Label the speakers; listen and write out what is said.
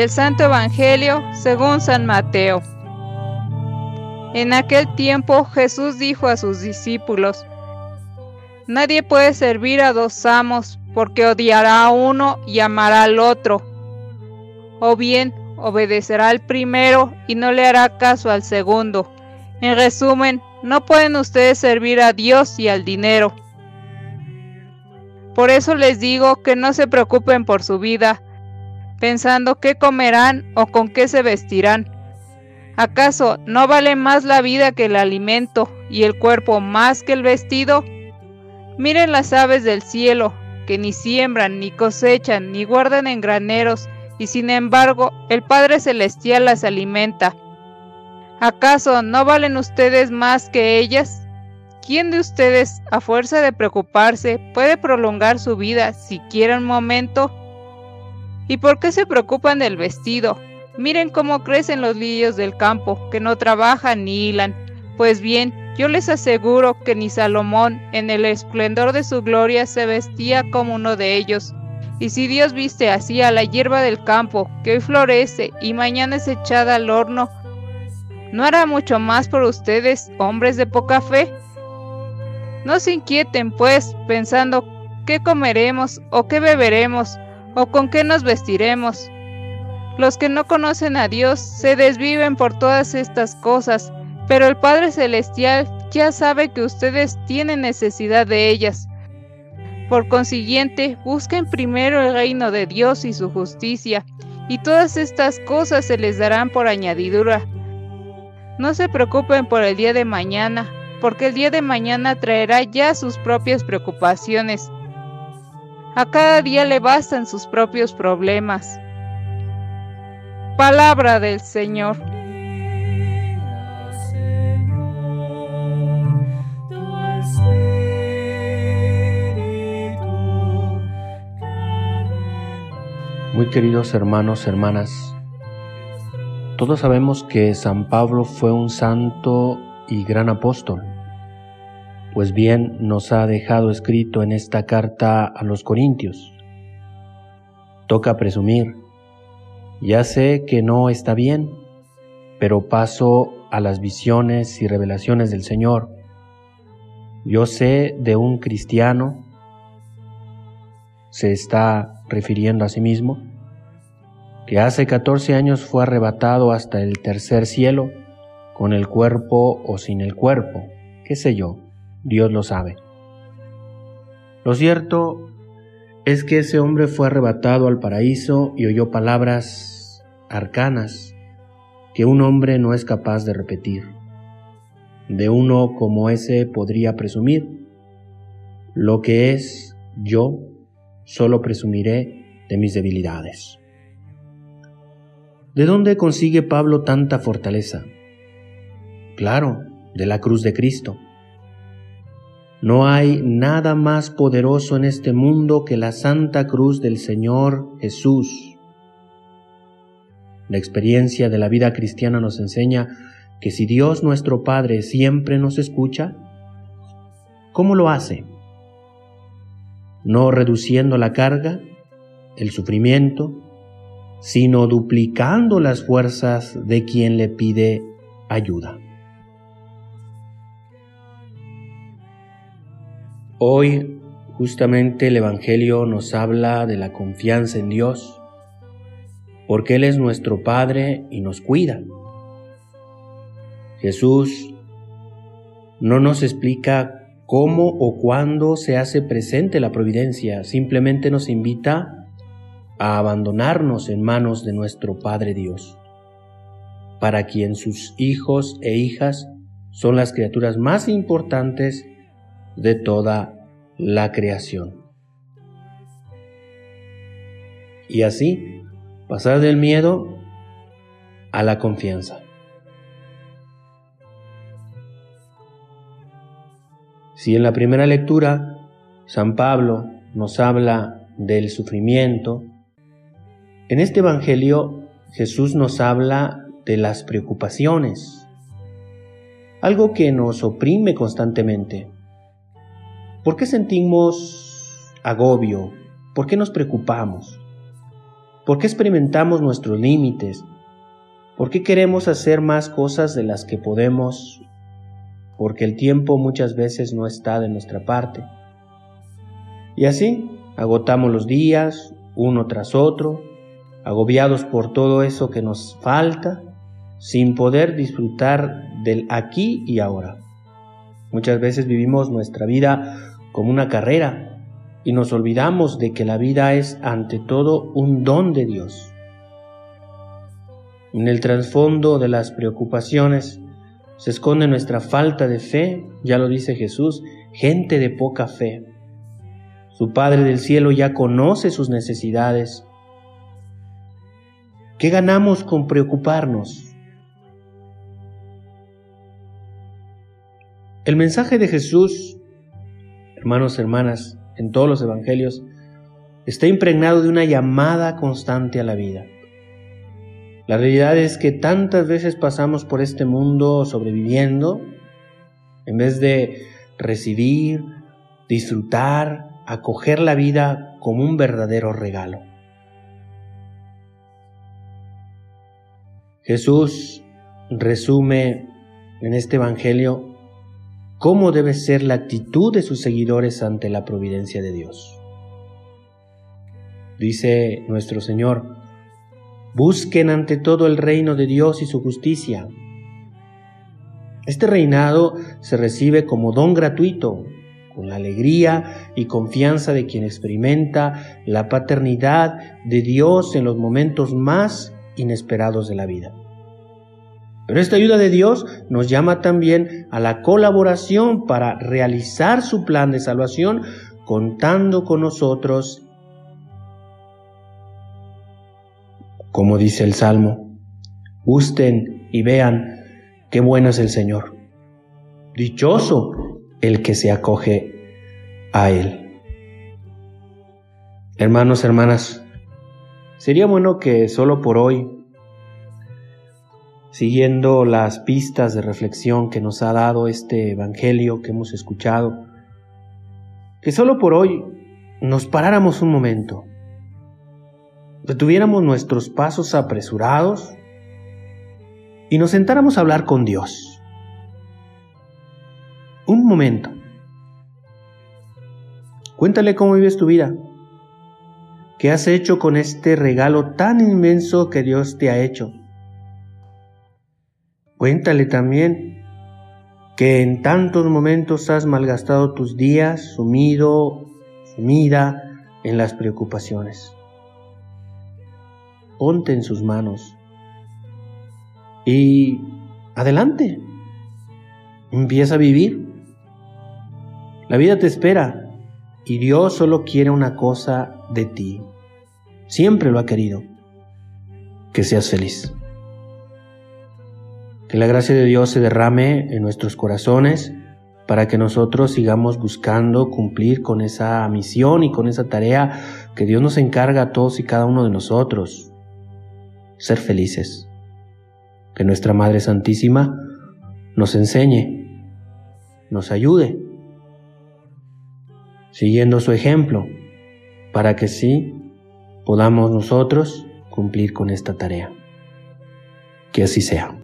Speaker 1: Del Santo Evangelio según San Mateo. En aquel tiempo Jesús dijo a sus discípulos, Nadie puede servir a dos amos, porque odiará a uno y amará al otro. O bien obedecerá al primero y no le hará caso al segundo. En resumen, no pueden ustedes servir a Dios y al dinero. Por eso les digo que no se preocupen por su vida, pensando qué comerán o con qué se vestirán. ¿Acaso no vale más la vida que el alimento y el cuerpo más que el vestido? Miren las aves del cielo, que ni siembran, ni cosechan, ni guardan en graneros, y sin embargo el Padre Celestial las alimenta. ¿Acaso no valen ustedes más que ellas? ¿Quién de ustedes, a fuerza de preocuparse, puede prolongar su vida siquiera un momento? ¿Y por qué se preocupan del vestido? Miren cómo crecen los lirios del campo, que no trabajan ni hilan. Pues bien, yo les aseguro que ni Salomón, en el esplendor de su gloria, se vestía como uno de ellos. Y si Dios viste así a la hierba del campo, que hoy florece y mañana es echada al horno, ¿no hará mucho más por ustedes, hombres de poca fe? No se inquieten, pues, pensando qué comeremos o qué beberemos o con qué nos vestiremos. Los que no conocen a Dios se desviven por todas estas cosas, pero el Padre Celestial ya sabe que ustedes tienen necesidad de ellas. Por consiguiente, busquen primero el reino de Dios y su justicia, y todas estas cosas se les darán por añadidura. No se preocupen por el día de mañana, porque el día de mañana traerá ya sus propias preocupaciones. A cada día le bastan sus propios problemas. Palabra del Señor.
Speaker 2: Muy queridos hermanos, hermanas, todos sabemos que San Pablo fue un santo y gran apóstol, pues bien nos ha dejado escrito en esta carta a los Corintios. Toca presumir, ya sé que no está bien, pero paso a las visiones y revelaciones del Señor. Yo sé de un cristiano, se está refiriendo a sí mismo, que hace 14 años fue arrebatado hasta el tercer cielo, con el cuerpo o sin el cuerpo, qué sé yo, Dios lo sabe. Lo cierto es que ese hombre fue arrebatado al paraíso y oyó palabras arcanas que un hombre no es capaz de repetir. De uno como ese podría presumir. Lo que es yo, solo presumiré de mis debilidades. ¿De dónde consigue Pablo tanta fortaleza? Claro, de la cruz de Cristo. No hay nada más poderoso en este mundo que la santa cruz del Señor Jesús. La experiencia de la vida cristiana nos enseña que si Dios nuestro Padre siempre nos escucha, ¿cómo lo hace? No reduciendo la carga, el sufrimiento, sino duplicando las fuerzas de quien le pide ayuda. Hoy justamente el Evangelio nos habla de la confianza en Dios, porque Él es nuestro Padre y nos cuida. Jesús no nos explica cómo o cuándo se hace presente la providencia, simplemente nos invita a abandonarnos en manos de nuestro Padre Dios, para quien sus hijos e hijas son las criaturas más importantes de toda la creación. Y así, pasar del miedo a la confianza. Si en la primera lectura San Pablo nos habla del sufrimiento, en este Evangelio Jesús nos habla de las preocupaciones, algo que nos oprime constantemente. ¿Por qué sentimos agobio? ¿Por qué nos preocupamos? ¿Por qué experimentamos nuestros límites? ¿Por qué queremos hacer más cosas de las que podemos? Porque el tiempo muchas veces no está de nuestra parte. Y así agotamos los días, uno tras otro, agobiados por todo eso que nos falta, sin poder disfrutar del aquí y ahora. Muchas veces vivimos nuestra vida como una carrera y nos olvidamos de que la vida es ante todo un don de Dios. En el trasfondo de las preocupaciones se esconde nuestra falta de fe, ya lo dice Jesús, gente de poca fe. Su Padre del cielo ya conoce sus necesidades. ¿Qué ganamos con preocuparnos? El mensaje de Jesús, hermanos, hermanas, en todos los evangelios, está impregnado de una llamada constante a la vida. La realidad es que tantas veces pasamos por este mundo sobreviviendo, en vez de recibir, disfrutar, acoger la vida como un verdadero regalo. Jesús resume en este Evangelio cómo debe ser la actitud de sus seguidores ante la providencia de Dios. Dice nuestro Señor, busquen ante todo el reino de Dios y su justicia. Este reinado se recibe como don gratuito, con la alegría y confianza de quien experimenta la paternidad de Dios en los momentos más inesperados de la vida. Pero esta ayuda de Dios nos llama también a la colaboración para realizar su plan de salvación contando con nosotros, como dice el Salmo, gusten y vean qué bueno es el Señor. Dichoso el que se acoge a Él. Hermanos, hermanas, sería bueno que solo por hoy siguiendo las pistas de reflexión que nos ha dado este Evangelio que hemos escuchado, que solo por hoy nos paráramos un momento, detuviéramos nuestros pasos apresurados y nos sentáramos a hablar con Dios. Un momento. Cuéntale cómo vives tu vida. ¿Qué has hecho con este regalo tan inmenso que Dios te ha hecho? Cuéntale también que en tantos momentos has malgastado tus días sumido, sumida en las preocupaciones. Ponte en sus manos y adelante. Empieza a vivir. La vida te espera y Dios solo quiere una cosa de ti. Siempre lo ha querido. Que seas feliz. Que la gracia de Dios se derrame en nuestros corazones para que nosotros sigamos buscando cumplir con esa misión y con esa tarea que Dios nos encarga a todos y cada uno de nosotros. Ser felices. Que nuestra Madre Santísima nos enseñe, nos ayude, siguiendo su ejemplo, para que sí podamos nosotros cumplir con esta tarea. Que así sea.